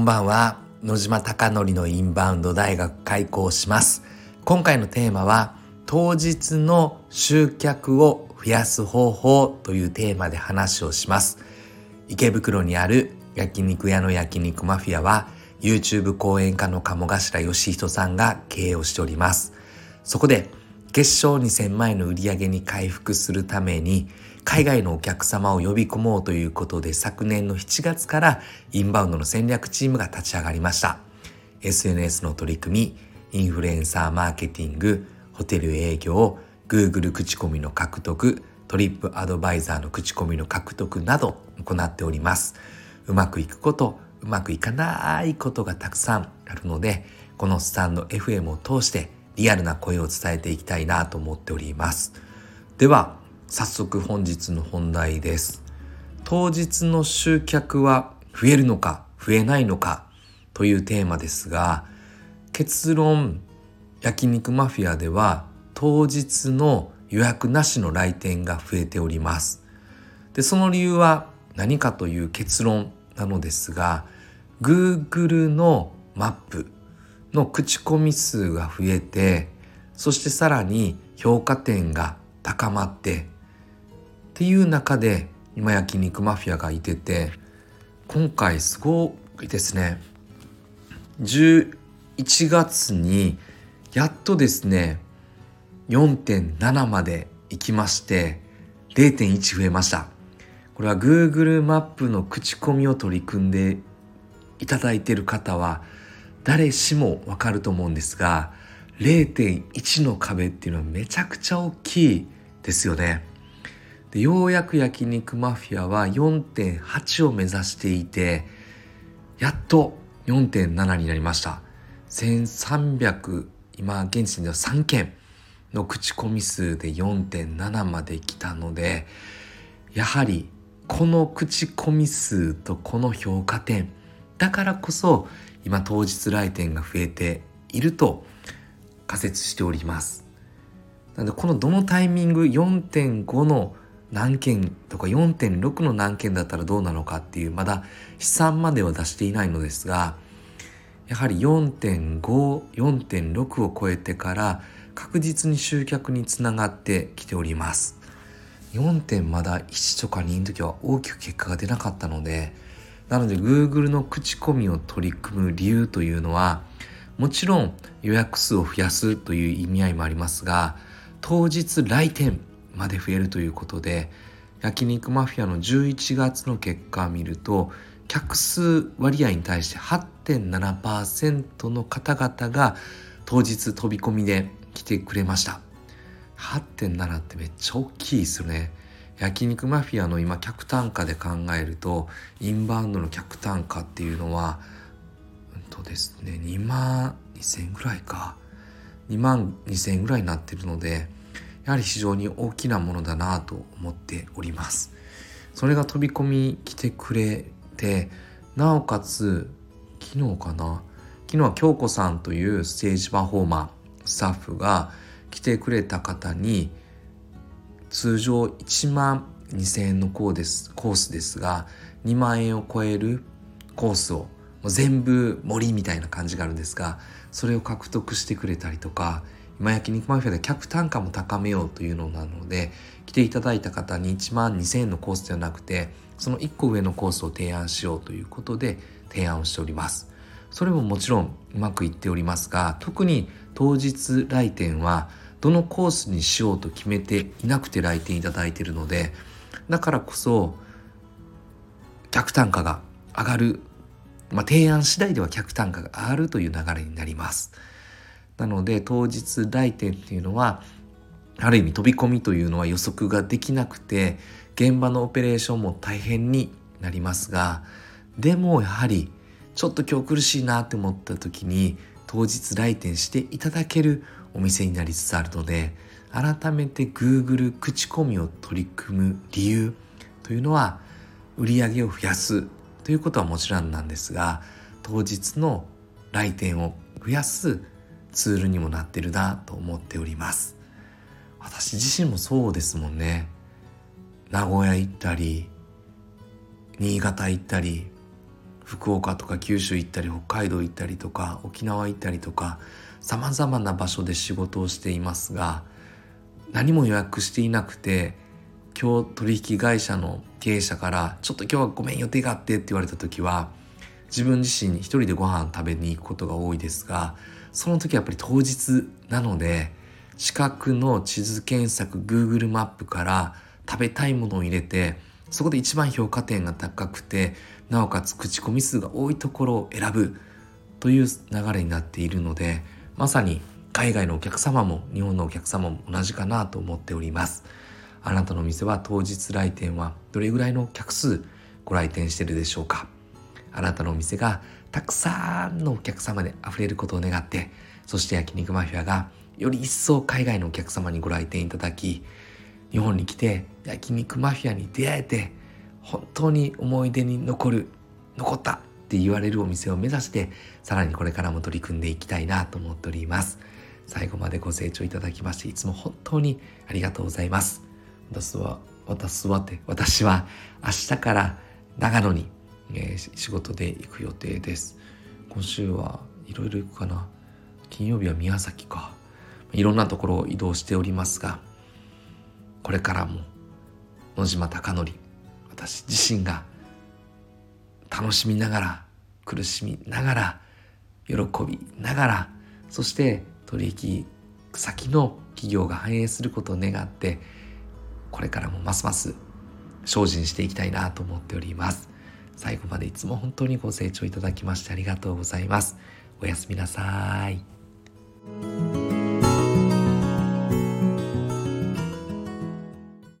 んばんは。野島貴則のインバウンド大学開校します。今回のテーマは当日の集客を増やす方法というテーマで話をします。池袋にある焼肉屋の焼肉マフィアは YouTube 講演家の鴨頭義人さんが経営をしております。そこで月賞2000万円の売り上げに回復するために海外のお客様を呼び込もうということで昨年の7月からインバウンドの戦略チームが立ち上がりました。SNS の取り組みインフルエンサーマーケティングホテル営業 Google 口コミの獲得トリップアドバイザーの口コミの獲得など行っております。うまくいくことうまくいかないことがたくさんあるのでこのスタンド FM を通してリアルな声を伝えていきたいなと思っております。では早速本日の本題です。当日の集客は増えるのか増えないのかというテーマですが結論焼肉マフィアでは当日の予約なしの来店が増えております。でその理由は何かという結論なのですが Google のマップの口コミ数が増えてそしてさらに評価点が高まってっていう中で今焼肉マフィアがいてて今回すごいですね。11月にやっとですね4.7まで行きまして0.1増えました。これは Google マップの口コミを取り組んでいただいている方は誰しもわかると思うんですが0.1の壁っていうのはめちゃくちゃ大きいですよね。でようやく焼肉マフィアは4.8を目指していてやっと4.7になりました1300今現時点では3件の口コミ数で4.7まで来たのでやはりこの口コミ数とこの評価点だからこそ今当日来店が増えていると仮説しております。なのでこのどのタイミング4.5の何件とか4.6の何件だったらどうなのかっていうまだ試算までは出していないのですがやはり4.54.6を超えてから確実に集客につながってきております。4点まだ1とか2の時は大きく結果が出なかったのでなので Google の口コミを取り組む理由というのはもちろん予約数を増やすという意味合いもありますが当日来店まで増えるということで焼肉マフィアの11月の結果を見ると客数割合に対して8.7%の方々が当日飛び込みで来てくれました。8.7ってめっちゃ大きいですよね。焼肉マフィアの今客単価で考えるとインバウンドの客単価っていうのはうんとですね2万2000ぐらいか。2万2000ぐらいになってるのでやはり非常に大きなものだなと思っております。それが飛び込み来てくれてなおかつ昨日かな？昨日は京子さんというステージパフォーマースタッフが来てくれた方に通常1万2,000円のコーですコースですが2万円を超えるコースを全部森みたいな感じがあるんですがそれを獲得してくれたりとか今焼肉マフィアで客単価も高めようというのなので来ていただいた方に1万2,000円のコースではなくてその1個上のコースを提案しようということで提案をしております。それももちろんうまくいっておりますが特に当日来店はどのコースにしようと決めていなくて来店いただいているのでだからこそ客単価が上がる、まあ、提案次第では客単価が上がるという流れになります。なので当日来店っていうのはある意味飛び込みというのは予測ができなくて現場のオペレーションも大変になりますがでもやはりちょっと今日苦しいなって思った時に当日来店していただけるお店になりつつあるので改めて Google 口コミを取り組む理由というのは売り上げを増やすということはもちろんなんですが当日の来店を増やすツールにもなってるなと思っております。私自身もそうですもんね。名古屋行ったり新潟行ったり福岡とか九州行ったり北海道行ったりとか沖縄行ったりとかさまざまな場所で仕事をしていますが何も予約していなくて今日取引会社の経営者から「ちょっと今日はごめん予定があって」って言われた時は自分自身一人でご飯食べに行くことが多いですがその時はやっぱり当日なので近くの地図検索 Google マップから食べたいものを入れてそこで一番評価点が高くてなおかつ口コミ数が多いところを選ぶという流れになっているのでまさに海外のお客様も日本のお客様も同じかなと思っております。あなたの店は当日来店はどれぐらいの客数ご来店してるでしょうか。あなたのお店がたくさんのお客様で溢れることを願ってそして焼肉マフィアがより一層海外のお客様にご来店いただき日本に来て焼肉マフィアに出会えて本当に思い出に残る残ったって言われるお店を目指してさらにこれからも取り組んでいきたいなと思っております。最後までご清聴いただきましていつも本当にありがとうございます。私は私はって私は明日から長野に、えー、仕事で行く予定です。今週はいろいろ行くかな。金曜日は宮崎か。いろんなところを移動しておりますがこれからも野島貴則私自身が楽しみながら苦しみながら喜びながらそして取引先の企業が反映することを願ってこれからもますます精進していきたいなと思っております。最後までいつも本当にご清聴いただきましてありがとうございます。おやすみなさい。